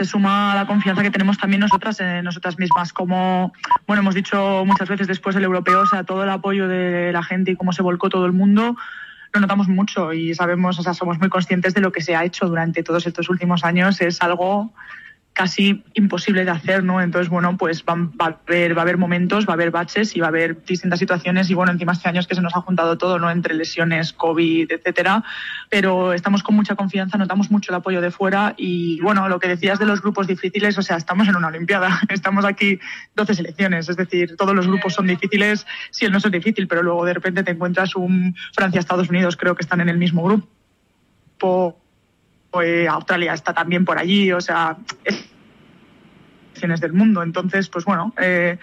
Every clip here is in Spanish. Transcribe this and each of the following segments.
se suma la confianza que tenemos también nosotras en nosotras mismas. Como bueno hemos dicho muchas veces después del europeo, o sea, todo el apoyo de la gente y cómo se volcó todo el mundo, lo notamos mucho y sabemos, o sea, somos muy conscientes de lo que se ha hecho durante todos estos últimos años. Es algo casi imposible de hacer, ¿no? Entonces, bueno, pues va, a haber, va a haber momentos, va a haber baches y va a haber distintas situaciones y bueno, encima este año que se nos ha juntado todo, ¿no? Entre lesiones, COVID, etcétera, pero estamos con mucha confianza, notamos mucho el apoyo de fuera y bueno, lo que decías de los grupos difíciles, o sea, estamos en una Olimpiada, estamos aquí 12 selecciones, es decir, todos los grupos son difíciles, si el no es difícil, pero luego de repente te encuentras un Francia-Estados Unidos, creo que están en el mismo grupo pues Australia está también por allí, o sea, es del mundo. Entonces, pues bueno, eh,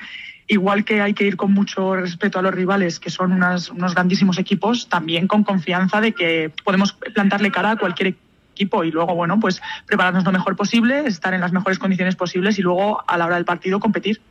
igual que hay que ir con mucho respeto a los rivales, que son unos grandísimos equipos, también con confianza de que podemos plantarle cara a cualquier equipo y luego, bueno, pues prepararnos lo mejor posible, estar en las mejores condiciones posibles y luego a la hora del partido competir.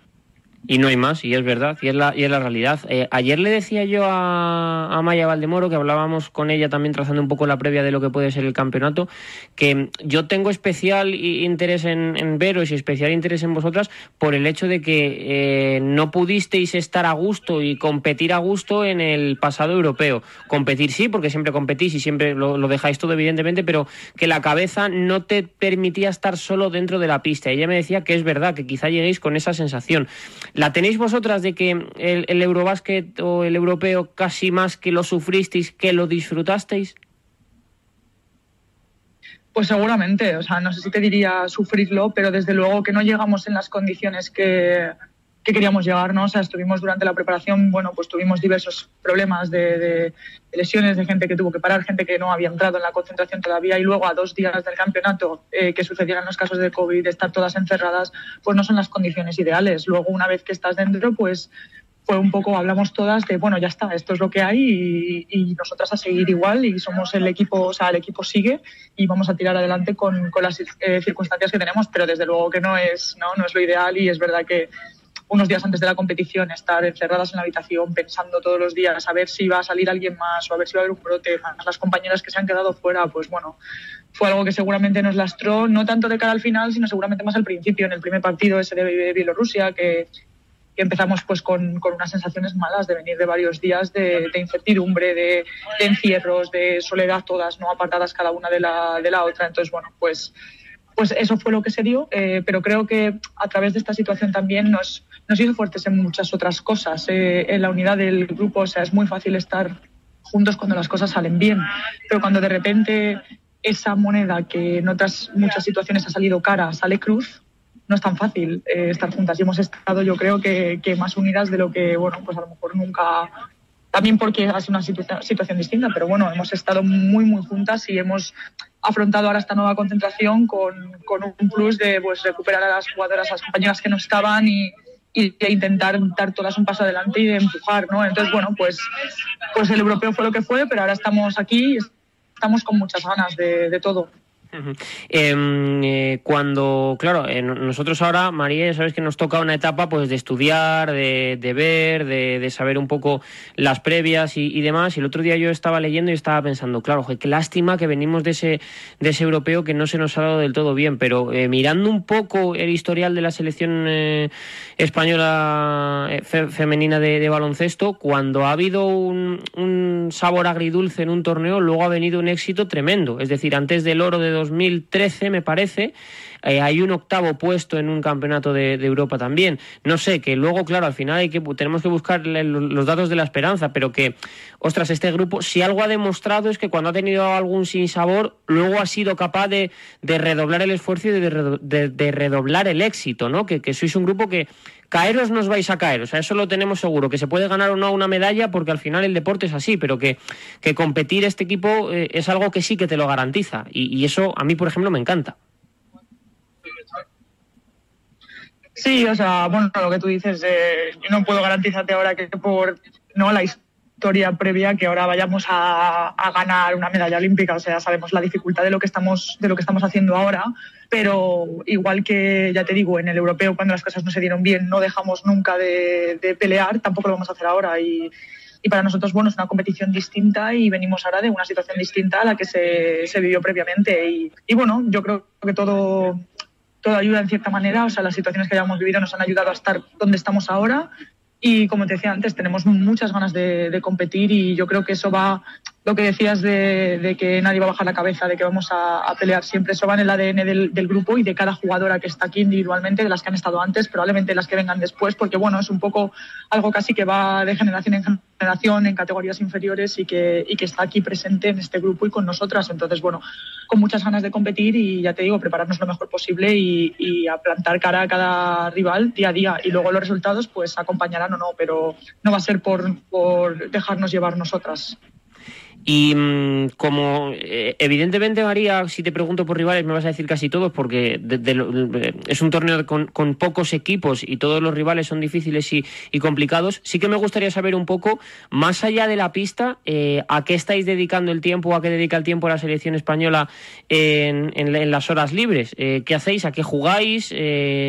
Y no hay más, y es verdad, y es la, y es la realidad. Eh, ayer le decía yo a, Maya Valdemoro, que hablábamos con ella también trazando un poco la previa de lo que puede ser el campeonato, que yo tengo especial interés en, veros y especial interés en vosotras por el hecho de que eh, no pudisteis estar a gusto y competir a gusto en el pasado europeo. Competir sí, porque siempre competís y siempre lo, lo dejáis todo, evidentemente, pero que la cabeza no te permitía estar solo dentro de la pista. Ella me decía que es verdad, que quizá lleguéis con esa sensación. ¿La tenéis vosotras de que el, el Eurobásquet o el europeo casi más que lo sufristeis que lo disfrutasteis? Pues seguramente, o sea, no sé si te diría sufrirlo, pero desde luego que no llegamos en las condiciones que, que queríamos llegarnos. O sea, estuvimos durante la preparación, bueno, pues tuvimos diversos problemas de, lesiones, de gente que tuvo que parar, gente que no había entrado en la concentración todavía y luego a dos días del campeonato eh, que sucedieran los casos de COVID, estar todas encerradas, pues no son las condiciones ideales. Luego, una vez que estás dentro, pues fue un poco, hablamos todas de, bueno, ya está, esto es lo que hay y, nosotras a seguir igual y somos el equipo, o sea, el equipo sigue y vamos a tirar adelante con, con las eh, circunstancias que tenemos, pero desde luego que no es, no, no es lo ideal y es verdad que unos días antes de la competición estar encerradas en la habitación pensando todos los días a ver si va a salir alguien más o a ver si va a haber un brote, las compañeras que se han quedado fuera, pues bueno, fue algo que seguramente nos lastró, no tanto de cara al final, sino seguramente más al principio, en el primer partido ese de Bielorrusia, que, empezamos pues con, con, unas sensaciones malas de venir de varios días de, incertidumbre, de, encierros, de soledad, todas no apartadas cada una de la, de la otra. Entonces, bueno, pues pues eso fue lo que se dio, eh, pero creo que a través de esta situación también nos, nos hizo fuertes en muchas otras cosas. Eh, en la unidad del grupo, o sea, es muy fácil estar juntos cuando las cosas salen bien, pero cuando de repente esa moneda que en otras muchas situaciones ha salido cara sale cruz, no es tan fácil eh, estar juntas y hemos estado yo creo que, más unidas de lo que, bueno, pues a lo mejor nunca también porque ha sido una situación distinta, pero bueno, hemos estado muy, muy juntas y hemos afrontado ahora esta nueva concentración con, con un plus de pues, recuperar a las jugadoras, a las compañeras que no estaban y, y de intentar dar todas un paso adelante y de empujar, ¿no? Entonces, bueno, pues, pues el europeo fue lo que fue, pero ahora estamos aquí y estamos con muchas ganas de, de todo. Em, eh, cuando, claro, eh, nosotros ahora, María, sabes que nos toca una etapa pues de estudiar, de, ver, de, saber un poco las previas y, demás. Y el otro día yo estaba leyendo y estaba pensando, claro, qué lástima que venimos de ese, de ese europeo que no se nos ha dado del todo bien. Pero eh, mirando un poco el historial de la selección española femenina de, baloncesto, cuando ha habido un, un sabor agridulce en un torneo, luego ha venido un éxito tremendo. Es decir, antes del oro de 2013, me parece, eh, hay un octavo puesto en un campeonato de, Europa también. No sé, que luego, claro, al final hay que, tenemos que buscar los datos de la esperanza, pero que, ostras, este grupo, si algo ha demostrado es que cuando ha tenido algún sinsabor, luego ha sido capaz de, redoblar el esfuerzo y de, redoblar el éxito, ¿no? Que, sois un grupo que caeros nos vais a caer, o sea, eso lo tenemos seguro, que se puede ganar o no una medalla porque al final el deporte es así, pero que, competir este equipo eh, es algo que sí que te lo garantiza y, eso a mí, por ejemplo, me encanta. Sí, o sea, bueno, lo que tú dices, eh, no puedo garantizarte ahora que por no la historia previa que ahora vayamos a, a, ganar una medalla olímpica, o sea, sabemos la dificultad de lo que estamos de lo que estamos haciendo ahora, pero igual que ya te digo, en el europeo cuando las cosas no se dieron bien no dejamos nunca de, de pelear, tampoco lo vamos a hacer ahora y, y para nosotros, bueno, es una competición distinta y venimos ahora de una situación distinta a la que se, se vivió previamente. Y, y, bueno, yo creo que todo, todo ayuda en cierta manera, o sea, las situaciones que hayamos vivido nos han ayudado a estar donde estamos ahora. Y como te decía antes, tenemos muchas ganas de, competir y yo creo que eso va, lo que decías de, que nadie va a bajar la cabeza, de que vamos a, pelear siempre, eso va en el ADN del, grupo y de cada jugadora que está aquí individualmente, de las que han estado antes, probablemente las que vengan después, porque bueno, es un poco algo casi que va de generación en generación en categorías inferiores y que, y que está aquí presente en este grupo y con nosotras. Entonces, bueno, con muchas ganas de competir y ya te digo, prepararnos lo mejor posible y, y a plantar cara a cada rival día a día. Y luego los resultados, pues acompañarán o no, pero no va a ser por, por dejarnos llevar nosotras. Y mm, como eh, evidentemente, María, si te pregunto por rivales me vas a decir casi todos porque es un torneo con, pocos equipos y todos los rivales son difíciles y, complicados, sí que me gustaría saber un poco, más allá de la pista, eh, a qué estáis dedicando el tiempo, a qué dedica el tiempo la selección española en, las horas libres. Eh, ¿Qué hacéis? ¿A qué jugáis?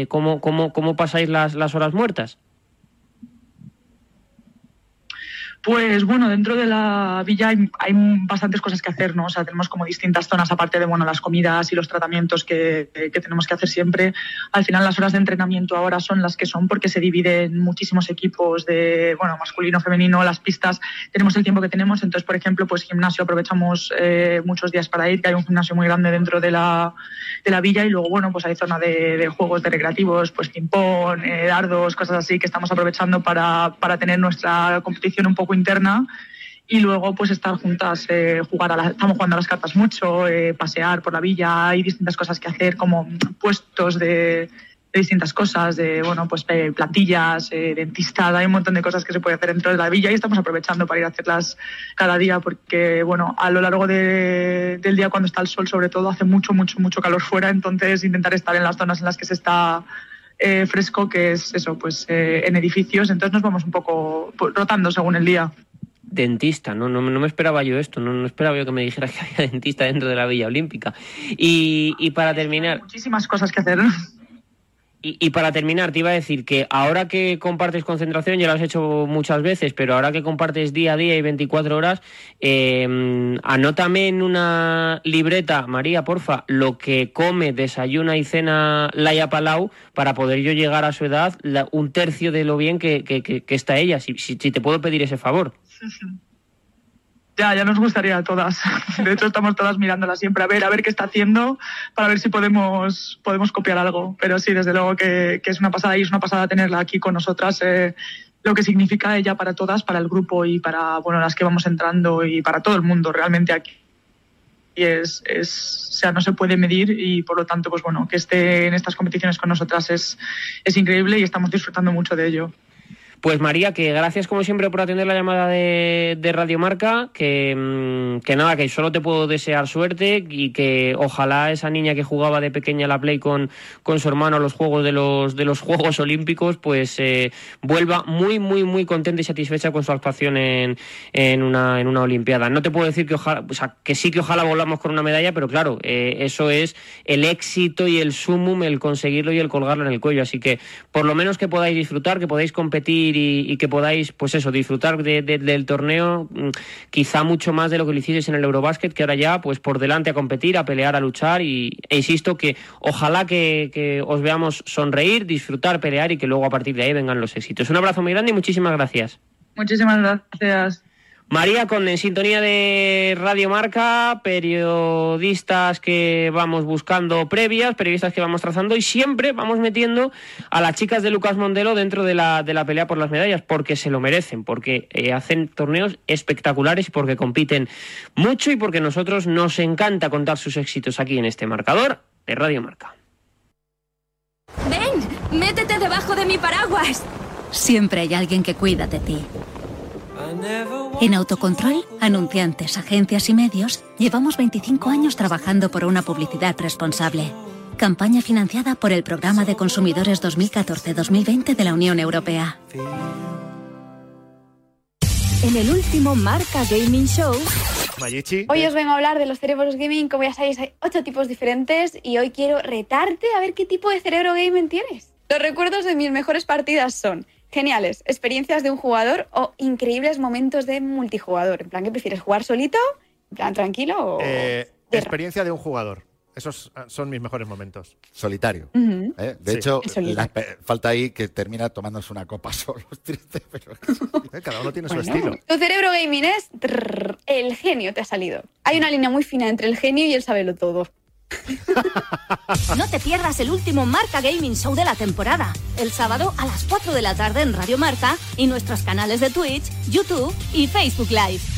¿cómo, cómo, cómo pasáis las horas muertas? Pues bueno, dentro de la villa hay, bastantes cosas que hacer, ¿no? O sea, tenemos como distintas zonas, aparte de bueno, las comidas y los tratamientos que, tenemos que hacer siempre. Al final las horas de entrenamiento ahora son las que son porque se dividen muchísimos equipos de, bueno, masculino, femenino, las pistas, tenemos el tiempo que tenemos. Entonces, por ejemplo, pues gimnasio aprovechamos eh, muchos días para ir, que hay un gimnasio muy grande dentro de la, de la villa y luego, bueno, pues hay zona de, juegos de recreativos, pues ping-pong, eh, dardos, cosas así que estamos aprovechando para, para tener nuestra competición un poco interna y luego pues estar juntas, eh, jugar a estamos jugando a las cartas mucho, eh, pasear por la villa, hay distintas cosas que hacer como puestos de, distintas cosas, de bueno pues eh, plantillas, dentistas, hay un montón de cosas que se puede hacer dentro de la villa y estamos aprovechando para ir a hacerlas cada día porque bueno a lo largo del día cuando está el sol sobre todo hace mucho mucho mucho calor fuera, entonces intentar estar en las zonas en las que se está eh, fresco que es eso, pues eh, en edificios, entonces nos vamos un poco rotando según el día. Dentista, no, no, no me esperaba yo esto, no, no, esperaba yo que me dijeras que había dentista dentro de la Villa Olímpica. Y, y para terminar... Muchísimas cosas que hacer. Y, para terminar, te iba a decir que ahora que compartes concentración, ya lo has hecho muchas veces, pero ahora que compartes día a día y 24 horas, eh, anótame en una libreta, María, porfa, lo que come, desayuna y cena Laia Palau para poder yo llegar a su edad un tercio de lo bien que, está ella, si, si, te puedo pedir ese favor. Ya, ya nos gustaría a todas. De hecho, estamos todas mirándola siempre a ver, a ver qué está haciendo, para ver si podemos, podemos copiar algo. Pero sí, desde luego que, es una pasada y es una pasada tenerla aquí con nosotras. Eh, lo que significa ella para todas, para el grupo y para bueno, las que vamos entrando y para todo el mundo realmente aquí. Y es, es, o sea, no se puede medir y por lo tanto, pues bueno, que esté en estas competiciones con nosotras es, es increíble y estamos disfrutando mucho de ello. Pues María, que gracias como siempre por atender la llamada de, de Radio Marca, que, mm, que, nada, que solo te puedo desear suerte y que ojalá esa niña que jugaba de pequeña la Play con, con su hermano a los Juegos de los, de los Juegos Olímpicos, pues eh, vuelva muy, muy, muy contenta y satisfecha con su actuación en, en, una, en una Olimpiada. No te puedo decir que ojalá, o sea, que sí que ojalá volvamos con una medalla, pero claro, eh, eso es el éxito y el sumum, el conseguirlo y el colgarlo en el cuello. Así que por lo menos que podáis disfrutar, que podáis competir y, que podáis, pues eso, disfrutar del torneo mm, quizá mucho más de lo que lo hicisteis en el Eurobásquet, que ahora ya, pues por delante a competir, a pelear, a luchar y e insisto que ojalá que, que os veamos sonreír, disfrutar, pelear y que luego a partir de ahí vengan los éxitos. Un abrazo muy grande y muchísimas gracias. Muchísimas gracias. María, con en sintonía de Radio Marca, periodistas que vamos buscando previas, periodistas que vamos trazando y siempre vamos metiendo a las chicas de Lucas Mondelo dentro de la, de la pelea por las medallas, porque se lo merecen, porque eh, hacen torneos espectaculares y porque compiten mucho y porque nosotros nos encanta contar sus éxitos aquí en este marcador de Radio Marca. Ven, métete debajo de mi paraguas. Siempre hay alguien que cuida de ti. En Autocontrol, anunciantes, agencias y medios, llevamos 25 años trabajando por una publicidad responsable. Campaña financiada por el Programa de Consumidores 2014-2020 de la Unión Europea. En el último Marca Gaming Show. Hoy os vengo a hablar de los cerebros gaming. Como ya sabéis, hay ocho tipos diferentes y hoy quiero retarte a ver qué tipo de cerebro gaming tienes. Los recuerdos de mis mejores partidas son geniales, experiencias de un jugador o increíbles momentos de multijugador. En plan, ¿qué prefieres? ¿Jugar solito? ¿En plan tranquilo o.? Eh, experiencia de un jugador. esos son mis mejores momentos. Solitario. ¿eh? De hecho, falta ahí que termina tomándose una copa solo. triste, pero cada uno tiene su estilo. Tu cerebro gaming es el genio te ha salido. Hay una línea muy fina entre el genio y el saberlo todo. No te pierdas el último Marca Gaming Show de la temporada, el sábado a las 4 de la tarde en Radio Marca y nuestros canales de Twitch, YouTube y Facebook Live.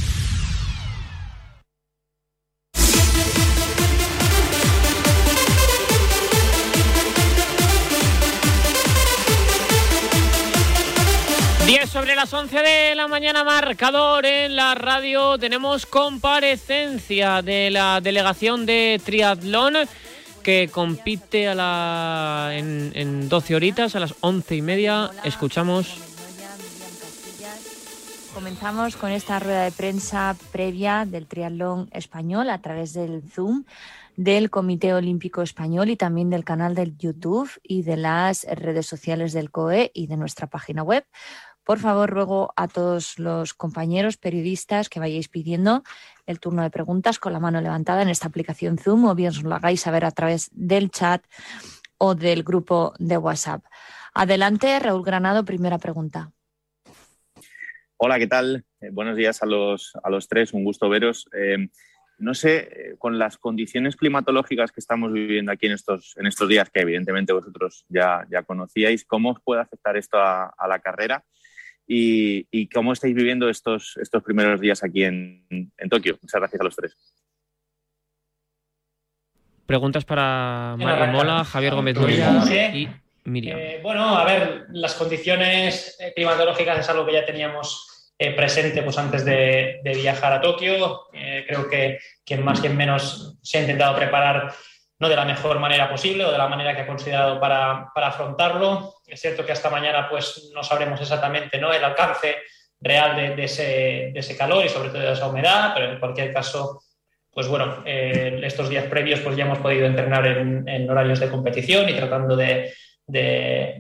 Sobre las 11 de la mañana, marcador en la radio. Tenemos comparecencia de la delegación de triatlón que compite a la, en, en 12 horitas, a las 11 y media. Escuchamos. Comenzamos con esta rueda de prensa previa del triatlón español a través del Zoom del Comité Olímpico Español y también del canal del YouTube y de las redes sociales del COE y de nuestra página web. Por favor, ruego a todos los compañeros periodistas que vayáis pidiendo el turno de preguntas con la mano levantada en esta aplicación Zoom o bien os lo hagáis saber a través del chat o del grupo de WhatsApp. Adelante, Raúl Granado, primera pregunta. Hola, ¿qué tal? Eh, buenos días a los, a los tres, un gusto veros. Eh, no sé, eh, con las condiciones climatológicas que estamos viviendo aquí en estos, en estos días, que evidentemente vosotros ya, ya conocíais, ¿cómo os puede afectar esto a la carrera? Y, cómo estáis viviendo estos, estos primeros días aquí en, Tokio. Muchas gracias a los tres. Preguntas para Mario Mola, Javier Gómez y Miriam. Eh, bueno, a ver, las condiciones climatológicas es algo que ya teníamos eh, presente pues, antes de, viajar a Tokio. Eh, creo que quien más, quien menos se ha intentado preparar no de la mejor manera posible o de la manera que ha considerado para, afrontarlo. Es cierto que hasta mañana pues, no sabremos exactamente ¿no? el alcance real de, ese, calor y sobre todo de esa humedad, pero en cualquier caso, pues bueno, eh, estos días previos pues ya hemos podido entrenar en, horarios de competición y tratando de,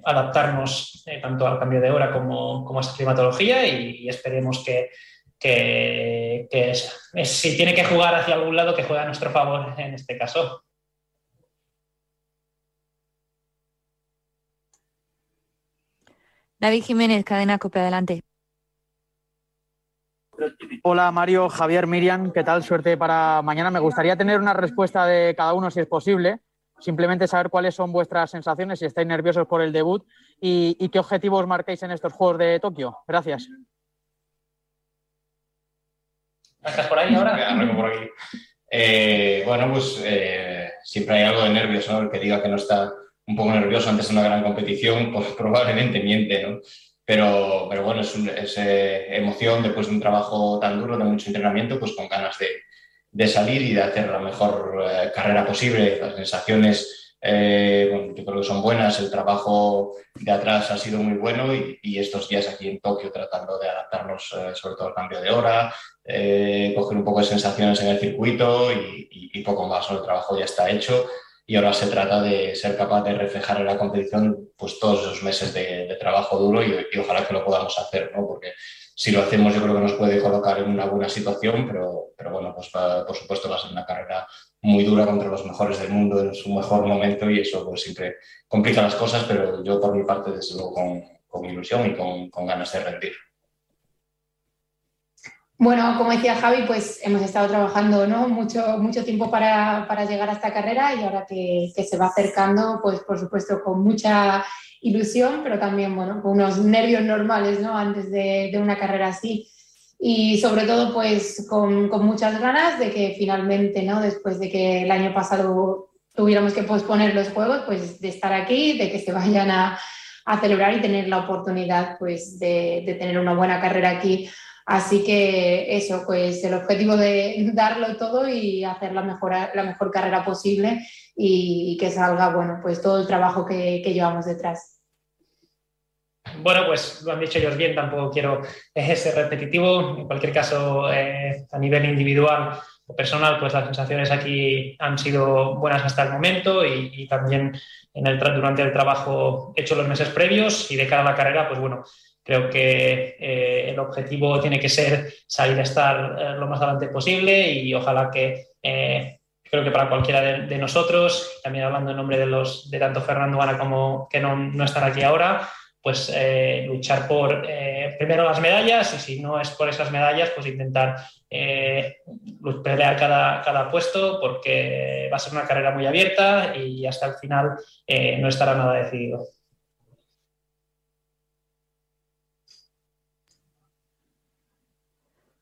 adaptarnos eh, tanto al cambio de hora como, a esa climatología y, esperemos que, si tiene que jugar hacia algún lado, que juegue a nuestro favor en este caso. David Jiménez, cadena copia adelante. Hola Mario, Javier, Miriam, ¿qué tal? Suerte para mañana. Me gustaría tener una respuesta de cada uno si es posible. Simplemente saber cuáles son vuestras sensaciones, si estáis nerviosos por el debut y, qué objetivos marquéis en estos Juegos de Tokio. Gracias. ¿Estás por ahí ahora? por aquí. Eh, bueno, pues eh, siempre hay algo de nervios, ¿no? El que diga que no está un poco nervioso antes de una gran competición, pues probablemente miente, ¿no? Pero, pero bueno, es, es eh, emoción después de un trabajo tan duro, de mucho entrenamiento, pues con ganas de, de salir y de hacer la mejor eh, carrera posible. Las sensaciones, eh, yo creo que son buenas, el trabajo de atrás ha sido muy bueno y, y estos días aquí en Tokio tratando de adaptarnos sobre todo al cambio de hora, coger un poco de sensaciones en el circuito y, y, y poco más. El trabajo ya está hecho y ahora se trata de ser capaz de reflejar en la competición pues todos esos meses de, trabajo duro y, ojalá que lo podamos hacer, ¿no? porque si lo hacemos yo creo que nos puede colocar en una buena situación, pero, pero bueno, pues por supuesto va a ser una carrera muy dura contra los mejores del mundo en su mejor momento y eso pues siempre complica las cosas, pero yo por mi parte desde luego con, con ilusión y con, con ganas de rendir. Bueno, como decía Javi, pues hemos estado trabajando ¿no? mucho, mucho tiempo para, para llegar a esta carrera y ahora que, que, se va acercando, pues por supuesto con mucha ilusión, pero también bueno, con unos nervios normales ¿no? antes de, de una carrera así. Y sobre todo pues con, con, muchas ganas de que finalmente, ¿no? después de que el año pasado tuviéramos que posponer los juegos, pues de estar aquí, de que se vayan a, a celebrar y tener la oportunidad pues de, de tener una buena carrera aquí Así que eso, pues el objetivo de darlo todo y hacer la mejor, la mejor carrera posible y, que salga, bueno, pues todo el trabajo que, llevamos detrás. Bueno, pues lo han dicho ellos bien, tampoco quiero ser repetitivo. En cualquier caso, eh, a nivel individual o personal, pues las sensaciones aquí han sido buenas hasta el momento y, también en el, durante el trabajo hecho los meses previos y de cara a la carrera, pues bueno, Creo que eh, el objetivo tiene que ser salir a estar eh, lo más adelante posible y ojalá que, eh, creo que para cualquiera de, nosotros, también hablando en nombre de, los, de tanto Fernando Ana como que no, no están aquí ahora, pues luchar por primero las medallas y si no es por esas medallas, pues intentar eh, pelear cada, cada, puesto porque va a ser una carrera muy abierta y hasta el final no estará nada decidido.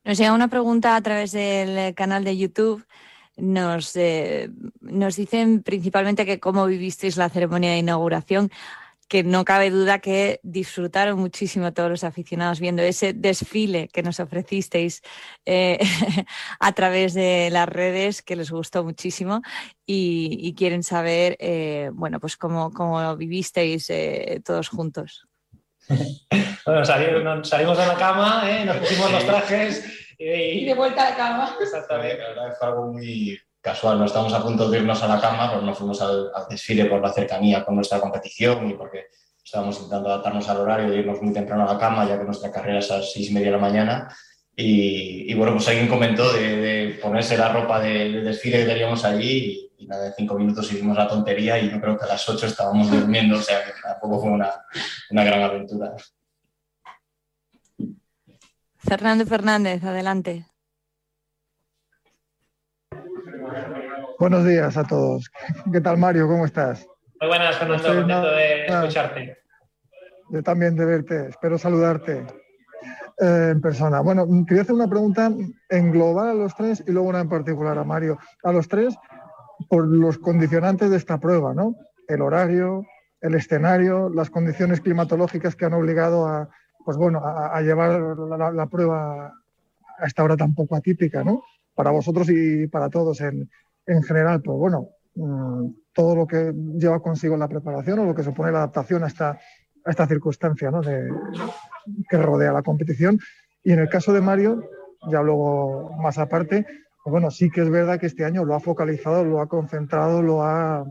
Nos llega una pregunta a través del canal de YouTube. Nos, nos dicen principalmente que cómo vivisteis la ceremonia de inauguración que no cabe duda que disfrutaron muchísimo todos los aficionados viendo ese desfile que nos ofrecisteis eh, a través de las redes, que les gustó muchísimo y, quieren saber, eh, bueno, pues cómo, vivisteis eh, todos juntos. bueno, salimos, salimos, de la cama, nos pusimos los trajes y... de vuelta a la cama. Exactamente. La verdad fue algo muy, casual, no estamos a punto de irnos a la cama, pero nos fuimos al, desfile por la cercanía con nuestra competición y porque estábamos intentando adaptarnos al horario de irnos muy temprano a la cama, ya que nuestra carrera es a las seis y media de la mañana. Y, bueno, pues alguien comentó de, ponerse la ropa del desfile que teníamos allí y, nada, de cinco minutos hicimos la tontería y yo creo que a las ocho estábamos durmiendo, o sea que tampoco fue una, una gran aventura. Fernando Fernández, adelante. Buenos días a todos. ¿Qué tal, Mario? ¿Cómo estás? Muy buenas, Fernando. Contento de escucharte. Yo también de verte. Espero saludarte eh, en persona. Bueno, quería hacer una pregunta en global a los tres y luego una en particular a Mario. A los tres, por los condicionantes de esta prueba, ¿no? El horario, el escenario, las condiciones climatológicas que han obligado a, pues bueno, a, llevar la, la, prueba a esta hora tan poco atípica, ¿no? Para vosotros y para todos en, en general, pues bueno, mm, todo lo que lleva consigo la preparación o lo que supone la adaptación a esta, a esta circunstancia ¿no? de, que rodea la competición. Y en el caso de Mario, ya luego más aparte, bueno, sí que es verdad que este año lo ha focalizado, lo ha concentrado, lo ha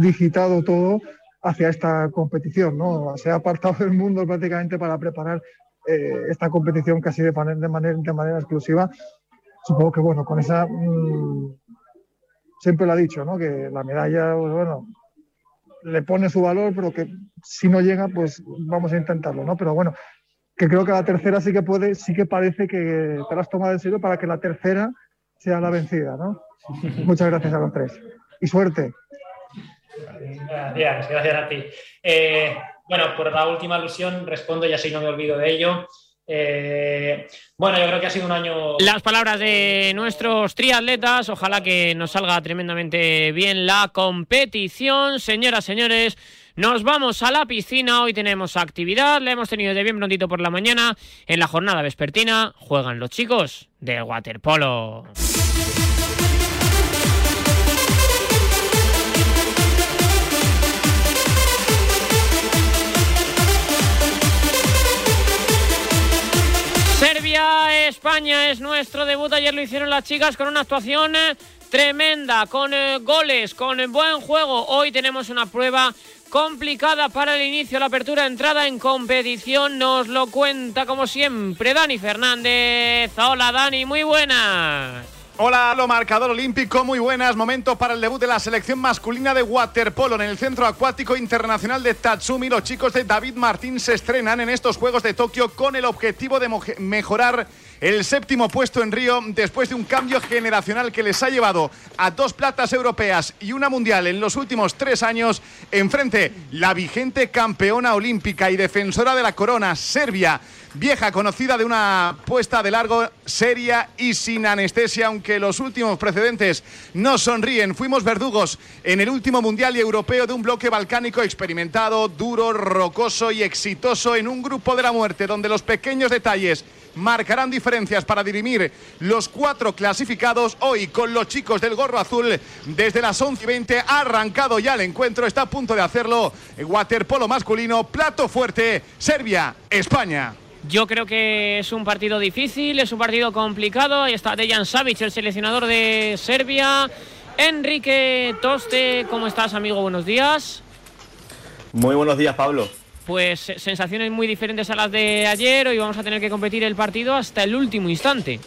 digitado todo hacia esta competición, ¿no? Se ha apartado del mundo prácticamente para preparar eh, esta competición casi de, de, manera, de manera exclusiva supongo que bueno, con esa mm, siempre lo ha dicho, ¿no? Que la medalla, pues, bueno, le pone su valor, pero que si no llega, pues vamos a intentarlo, ¿no? Pero bueno, que creo que la tercera sí que puede, sí que parece que te la has tomado en serio para que la tercera sea la vencida, ¿no? Muchas gracias a los tres. Y suerte. Gracias, gracias a ti. Eh, bueno, por la última alusión respondo y así no me olvido de ello. Eh, bueno, yo creo que ha sido un año. Las palabras de nuestros triatletas. Ojalá que nos salga tremendamente bien la competición. Señoras, señores, nos vamos a la piscina. Hoy tenemos actividad. La hemos tenido de bien prontito por la mañana. En la jornada vespertina juegan los chicos de waterpolo. Serbia, España es nuestro debut. Ayer lo hicieron las chicas con una actuación eh, tremenda, con eh, goles, con buen juego. Hoy tenemos una prueba complicada para el inicio, la apertura, entrada en competición. Nos lo cuenta como siempre Dani Fernández. Hola Dani, muy buenas. Hola, lo marcador olímpico, muy buenas. Momento para el debut de la selección masculina de waterpolo en el Centro Acuático Internacional de Tatsumi. Los chicos de David Martín se estrenan en estos Juegos de Tokio con el objetivo de mejorar el séptimo puesto en Río después de un cambio generacional que les ha llevado a dos platas europeas y una mundial en los últimos tres años. Enfrente, la vigente campeona olímpica y defensora de la corona, Serbia vieja conocida de una puesta de largo seria y sin anestesia, aunque los últimos precedentes no sonríen. Fuimos verdugos en el último mundial y europeo de un bloque balcánico experimentado, duro, rocoso y exitoso en un grupo de la muerte donde los pequeños detalles marcarán diferencias para dirimir los cuatro clasificados. Hoy con los chicos del gorro azul desde las 11 y 20 ha arrancado ya el encuentro, está a punto de hacerlo. Waterpolo masculino, plato fuerte, Serbia, España. Yo creo que es un partido difícil, es un partido complicado. Ahí está Dejan Savic, el seleccionador de Serbia. Enrique Toste, ¿cómo estás, amigo? Buenos días. Muy buenos días, Pablo. Pues eh, sensaciones muy diferentes a las de ayer. Hoy vamos a tener que competir el partido hasta el último instante.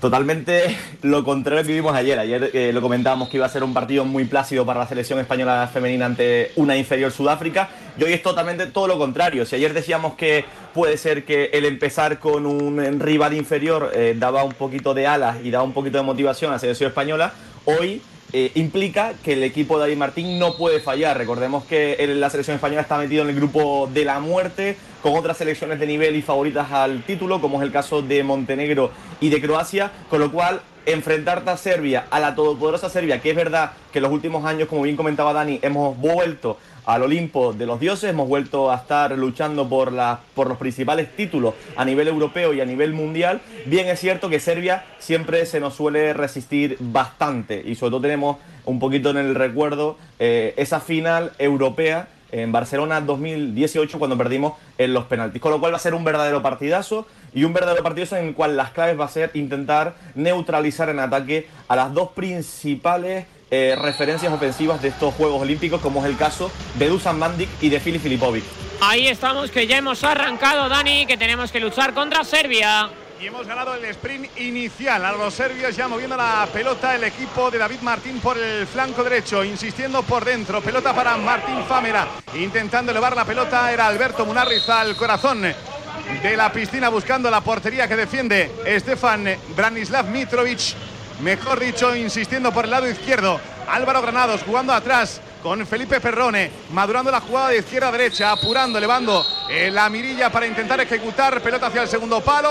Totalmente lo contrario que vimos ayer. Ayer eh, lo comentábamos que iba a ser un partido muy plácido para la selección española femenina ante una inferior Sudáfrica. Y hoy es totalmente todo lo contrario. Si ayer decíamos que puede ser que el empezar con un rival inferior eh, daba un poquito de alas y daba un poquito de motivación a la selección española, hoy eh, implica que el equipo de David Martín no puede fallar. Recordemos que la selección española está metido en el grupo de la muerte con otras selecciones de nivel y favoritas al título, como es el caso de Montenegro y de Croacia, con lo cual enfrentarte a Serbia, a la todopoderosa Serbia, que es verdad que en los últimos años, como bien comentaba Dani, hemos vuelto al Olimpo de los dioses, hemos vuelto a estar luchando por, los principales títulos a nivel europeo y a nivel mundial. Bien es cierto que Serbia siempre se nos suele resistir bastante y sobre todo tenemos un poquito en el recuerdo eh, esa final europea en Barcelona 2018 cuando perdimos en los penaltis. Con lo cual va a ser un verdadero partidazo y un verdadero partidazo en el cual las claves va a ser intentar neutralizar en ataque a las dos principales eh, referencias ofensivas de estos Juegos Olímpicos, como es el caso de Dusan Mandic y de Fili Filipovic. Ahí estamos, que ya hemos arrancado, Dani, que tenemos que luchar contra Serbia. Y hemos ganado el sprint inicial a los serbios, ya moviendo la pelota el equipo de David Martín por el flanco derecho, insistiendo por dentro. Pelota para Martín Famera, intentando elevar la pelota, era Alberto Munarriz al corazón de la piscina, buscando la portería que defiende Stefan Branislav Mitrovic mejor dicho, insistiendo por el lado izquierdo. Álvaro Granados jugando atrás con Felipe Ferrone, madurando la jugada de izquierda a derecha, apurando, elevando eh, la mirilla para intentar ejecutar pelota hacia el segundo palo.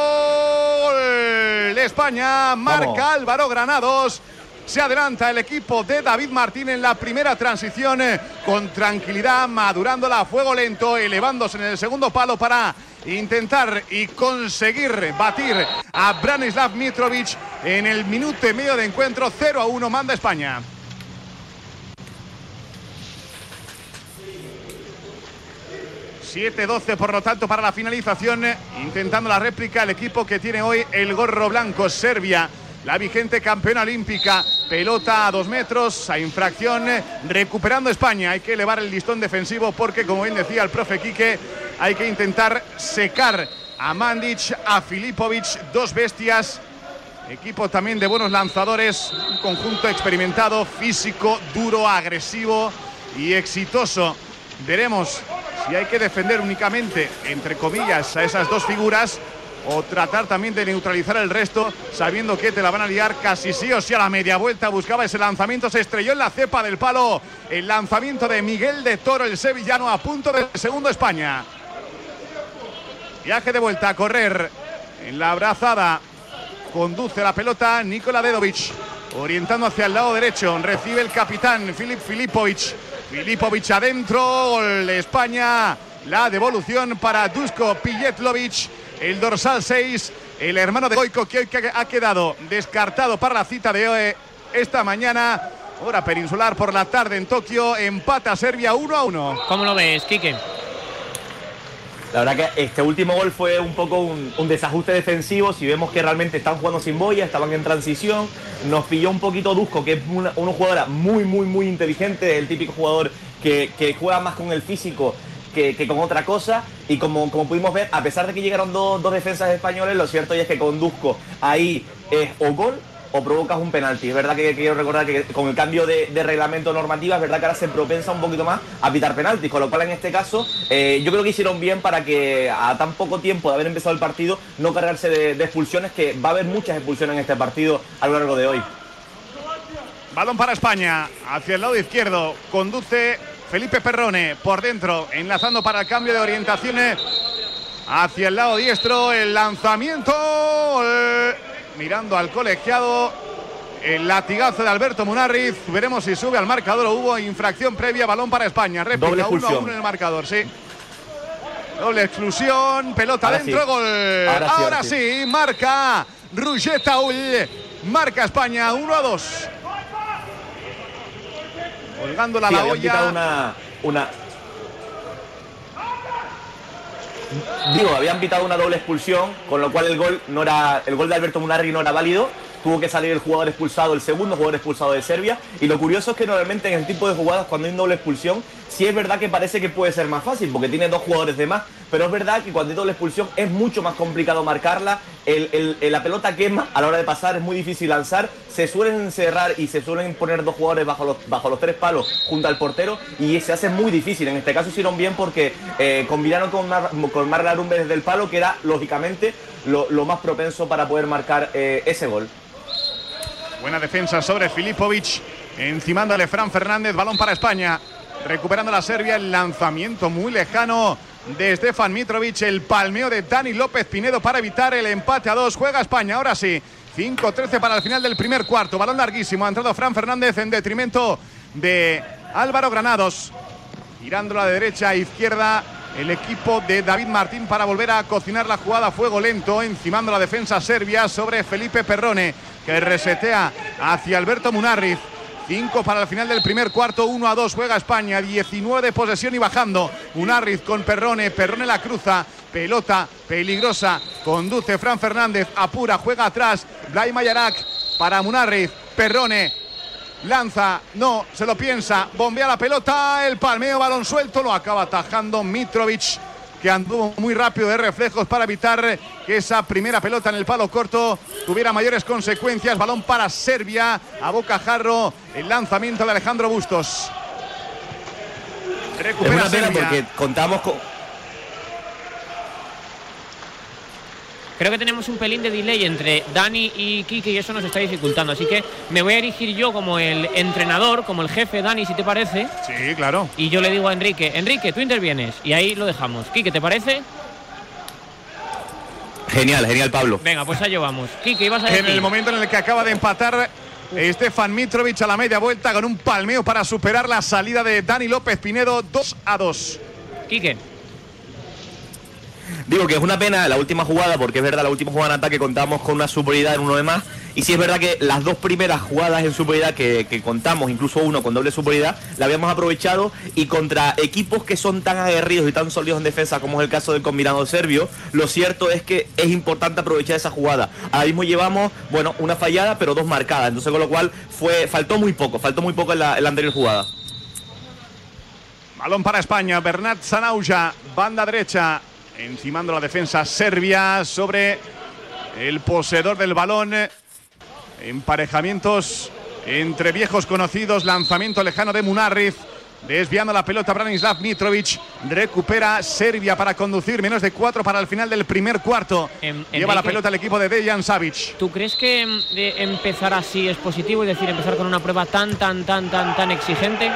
España marca Álvaro Granados. Se adelanta el equipo de David Martín en la primera transición eh, con tranquilidad, madurándola a fuego lento, elevándose en el segundo palo para intentar y conseguir batir a Branislav Mitrovic en el minuto y medio de encuentro. 0 a 1 manda España. ...7-12 por lo tanto para la finalización... ...intentando la réplica el equipo que tiene hoy el gorro blanco Serbia la vigente campeona olímpica. Pelota a dos metros, a infracción, recuperando España. Hay que elevar el listón defensivo porque, como bien decía el profe Quique, hay que intentar secar a Mandic, a Filipovic, dos bestias. Equipo también de buenos lanzadores, un conjunto experimentado, físico, duro, agresivo y exitoso. Veremos si hay que defender únicamente, entre comillas, a esas dos figuras o tratar también de neutralizar el resto, sabiendo que te la van a liar casi sí o sí a la media vuelta. Buscaba ese lanzamiento, se estrelló en la cepa del palo. El lanzamiento de Miguel de Toro, el sevillano, a punto del segundo España. Viaje de vuelta a correr en la abrazada. Conduce la pelota Nikola Dedovic, orientando hacia el lado derecho. Recibe el capitán Filip Filipovic. Filipovic adentro, gol de España. La devolución para Dusko Pijetlovic el dorsal 6, el hermano de Goico que hoy ha quedado descartado para la cita de hoy, esta mañana. Hora peninsular por la tarde en Tokio, empata Serbia 1 a 1. ¿Cómo lo ves, Quique? La verdad que este último gol fue un poco un, desajuste defensivo. Si vemos que realmente están jugando sin boya, estaban en transición, nos pilló un poquito Dusko, que es una, jugadora muy, muy, muy inteligente, el típico jugador que, que juega más con el físico que, con otra cosa. Y como, como pudimos ver, a pesar de que llegaron dos, defensas españoles, lo cierto es que conduzco ahí es o gol o provocas un penalti. Es verdad que, quiero recordar que con el cambio de, reglamento normativa, es verdad que ahora se propensa un poquito más a pitar penaltis, con lo cual en este caso eh, yo creo que hicieron bien para que a tan poco tiempo de haber empezado el partido no cargarse de, de expulsiones, que va a haber muchas expulsiones en este partido a lo largo de hoy. Balón para España, hacia el lado izquierdo, conduce Felipe Perrone por dentro, enlazando para el cambio de orientaciones hacia el lado diestro. El lanzamiento, eh, mirando al colegiado. El latigazo de Alberto Munarriz. Veremos si sube al marcador o hubo infracción previa. Balón para España. Réplica 1 a 1 en el marcador, sí. Doble exclusión. Pelota dentro. Gol. Ahora, sí, marca Rugeta Marca España 1 a 2 colgándola la olla. Una, una... Digo, habían pitado una doble expulsión, con lo cual el gol no era el gol de Alberto Munarri no era válido. Tuvo que salir el jugador expulsado, el segundo jugador expulsado de Serbia. Y lo curioso es que normalmente en el tipo de jugadas, cuando hay doble expulsión, sí es verdad que parece que puede ser más fácil, porque tiene dos jugadores de más. Pero es verdad que cuando hay doble expulsión es mucho más complicado marcarla la pelota quema a la hora de pasar, es muy difícil lanzar, se suelen encerrar y se suelen poner dos jugadores bajo los, tres palos junto al portero y se hace muy difícil. En este caso hicieron bien porque eh, combinaron con, Mar, con desde el palo, que era lógicamente lo, más propenso para poder marcar eh, ese gol. Buena defensa sobre Filipovic, encimándole Fran Fernández, balón para España, recuperando la Serbia, el lanzamiento muy lejano de Stefan Mitrovic, el palmeo de Dani López Pinedo para evitar el empate a dos. Juega España, ahora sí. 5-13 para el final del primer cuarto. Balón larguísimo. Ha entrado Fran Fernández en detrimento de Álvaro Granados. Girando a la derecha e izquierda el equipo de David Martín para volver a cocinar la jugada a fuego lento, encimando la defensa serbia sobre Felipe Perrone, que resetea hacia Alberto Munarriz. 5 para el final del primer cuarto, 1 a 2 juega España, 19 de posesión y bajando. Unarriz con Perrone, Perrone la cruza, pelota peligrosa, conduce Fran Fernández, apura, juega atrás, Blay Mayarak para Munarriz, Perrone lanza, no, se lo piensa, bombea la pelota, el palmeo, balón suelto, lo acaba atajando Mitrovic que anduvo muy rápido de reflejos para evitar que esa primera pelota en el palo corto tuviera mayores consecuencias. Balón para Serbia, a bocajarro, el lanzamiento de Alejandro Bustos. Recupera es una porque contamos con Creo que tenemos un pelín de delay entre Dani y Kike y eso nos está dificultando. Así que me voy a erigir yo como el entrenador, como el jefe, Dani, si te parece. Sí, claro. Y yo le digo a Enrique, Enrique, tú intervienes. Y ahí lo dejamos. Kike, ¿te parece? Genial, genial, Pablo. Venga, pues allá vamos. Kike, ibas a decir. En el momento en el que acaba de empatar Estefan Mitrovic a la media vuelta con un palmeo para superar la salida de Dani López Pinedo 2 a 2. Quique. Digo que es una pena la última jugada, porque es verdad, la última jugada en ataque contamos con una superioridad en uno de más. Y sí es verdad que las dos primeras jugadas en superioridad que, contamos, incluso uno con doble superioridad, la habíamos aprovechado y contra equipos que son tan aguerridos y tan sólidos en defensa como es el caso del combinado serbio, lo cierto es que es importante aprovechar esa jugada. Ahora mismo llevamos, bueno, una fallada, pero dos marcadas. Entonces con lo cual fue, faltó muy poco, faltó muy poco en la, anterior jugada. Balón para España, Bernat Zanauja, banda derecha, encimando la defensa serbia sobre el poseedor del balón. Emparejamientos entre viejos conocidos, lanzamiento lejano de Munarriz. Desviando la pelota Branislav Mitrovic. Recupera Serbia para conducir. Menos de cuatro para el final del primer cuarto. Em, Lleva la pelota el equipo de Dejan Savic. ¿Tú crees que em, empezar así es positivo? Es decir, empezar con una prueba tan, tan, tan, tan, tan exigente.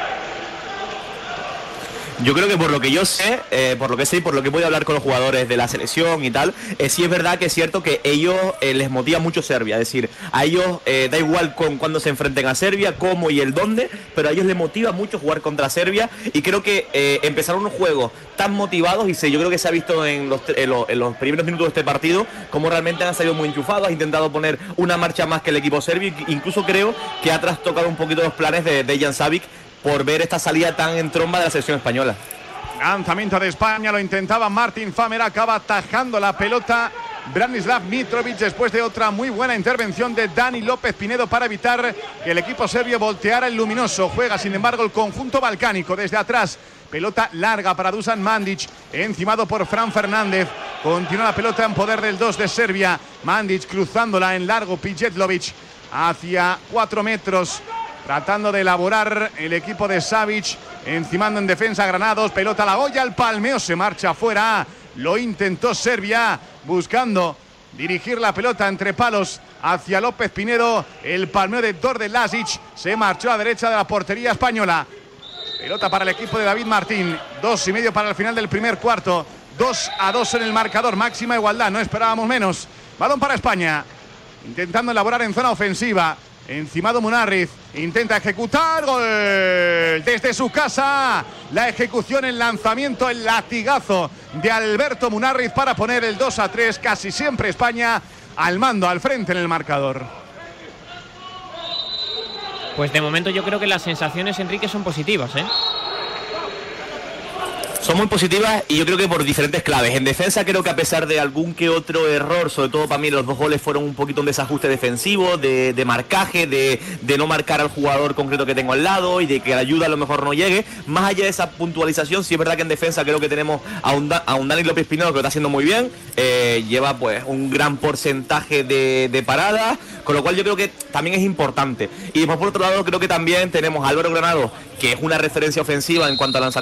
Yo creo que por lo que yo sé, eh, por lo que sé y por lo que voy a hablar con los jugadores de la selección y tal, eh, sí es verdad que es cierto que ellos eh, les motiva mucho Serbia. Es decir, a ellos da igual con cuando se enfrenten a Serbia, cómo y el dónde, pero a ellos les motiva mucho jugar contra Serbia. Y creo que empezaron unos juegos tan motivados y sé, yo creo que se ha visto en los, en primeros minutos de este partido cómo realmente han salido muy enchufados, han intentado poner una marcha más que el equipo serbio. Incluso creo que ha trastocado un poquito los planes de Dejan Savic por ver esta salida tan en tromba de la selección española. Lanzamiento de España, lo intentaba Martín Famer, acaba atajando la pelota Branislav Mitrovic después de otra muy buena intervención de Dani López Pinedo para evitar que el equipo serbio volteara el luminoso. Juega, sin embargo, el conjunto balcánico desde atrás. Pelota larga para Dusan Mandic, encimado por Fran Fernández. Continúa la pelota en poder del 2 de Serbia. Mandic cruzándola en largo, Pijetlovic hacia 4 metros tratando de elaborar el equipo de Savic, encimando en defensa Granados, pelota a la olla, el palmeo se marcha afuera, lo intentó Serbia, buscando dirigir la pelota entre palos hacia López Pinedo, el palmeo de Dorde Lasic se marchó a derecha de la portería española. Pelota para el equipo de David Martín, dos y medio para el final del primer cuarto, dos a dos en el marcador, máxima igualdad, no esperábamos menos. Balón para España, intentando elaborar en zona ofensiva. Encimado Munarriz intenta ejecutar gol desde su casa. La ejecución, el lanzamiento, el latigazo de Alberto Munarriz para poner el 2 a 3. Casi siempre España al mando, al frente en el marcador. Pues de momento yo creo que las sensaciones, Enrique, son positivas, ¿eh? Son muy positivas y yo creo que por diferentes claves. En defensa creo que a pesar de algún que otro error, sobre todo para mí los dos goles fueron un poquito un desajuste defensivo, de, marcaje, de, no marcar al jugador concreto que tengo al lado y de que la ayuda a lo mejor no llegue. Más allá de esa puntualización, sí es verdad que en defensa creo que tenemos a un, Dani López Pinero que lo está haciendo muy bien. Eh, lleva pues un gran porcentaje de, de paradas, con lo cual yo creo que también es importante. Y después por otro lado creo que también tenemos a Álvaro Granado, que es una referencia ofensiva en cuanto a lanzamiento